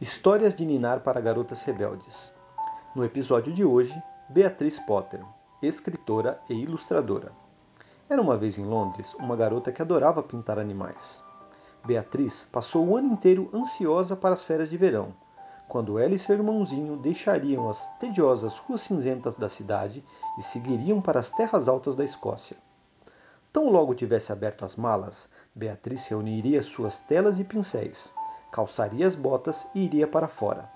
Histórias de Ninar para Garotas Rebeldes. No episódio de hoje, Beatriz Potter, escritora e ilustradora. Era uma vez em Londres uma garota que adorava pintar animais. Beatriz passou o ano inteiro ansiosa para as férias de verão, quando ela e seu irmãozinho deixariam as tediosas ruas cinzentas da cidade e seguiriam para as terras altas da Escócia. Tão logo tivesse aberto as malas, Beatriz reuniria suas telas e pincéis calçaria as botas e iria para fora.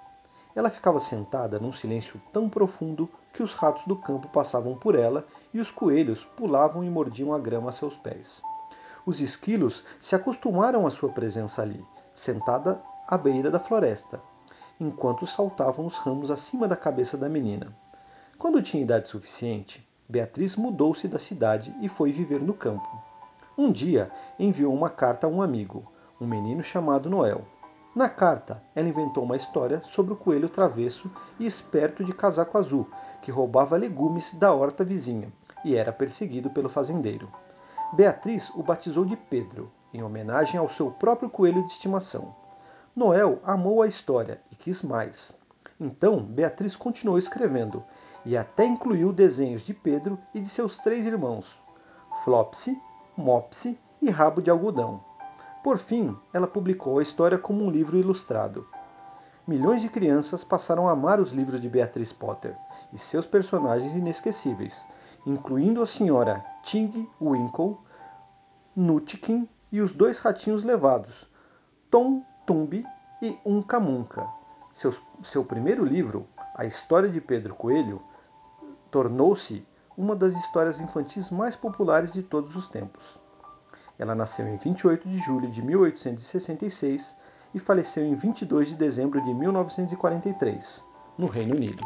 Ela ficava sentada num silêncio tão profundo que os ratos do campo passavam por ela e os coelhos pulavam e mordiam a grama a seus pés. Os esquilos se acostumaram à sua presença ali, sentada à beira da floresta, enquanto saltavam os ramos acima da cabeça da menina. Quando tinha idade suficiente, Beatriz mudou-se da cidade e foi viver no campo. Um dia enviou uma carta a um amigo, um menino chamado Noel. Na carta, ela inventou uma história sobre o coelho travesso e esperto de casaco azul, que roubava legumes da horta vizinha e era perseguido pelo fazendeiro. Beatriz o batizou de Pedro, em homenagem ao seu próprio coelho de estimação. Noel amou a história e quis mais. Então, Beatriz continuou escrevendo e até incluiu desenhos de Pedro e de seus três irmãos, Flopsy, Mopsy e Rabo de Algodão. Por fim, ela publicou a história como um livro ilustrado. Milhões de crianças passaram a amar os livros de Beatriz Potter e seus personagens inesquecíveis, incluindo a senhora Ting Winkle, Nutkin e os dois ratinhos levados, Tom Tumbi e Unca Munca. Seu, seu primeiro livro, A História de Pedro Coelho, tornou-se uma das histórias infantis mais populares de todos os tempos. Ela nasceu em 28 de julho de 1866 e faleceu em 22 de dezembro de 1943, no Reino Unido.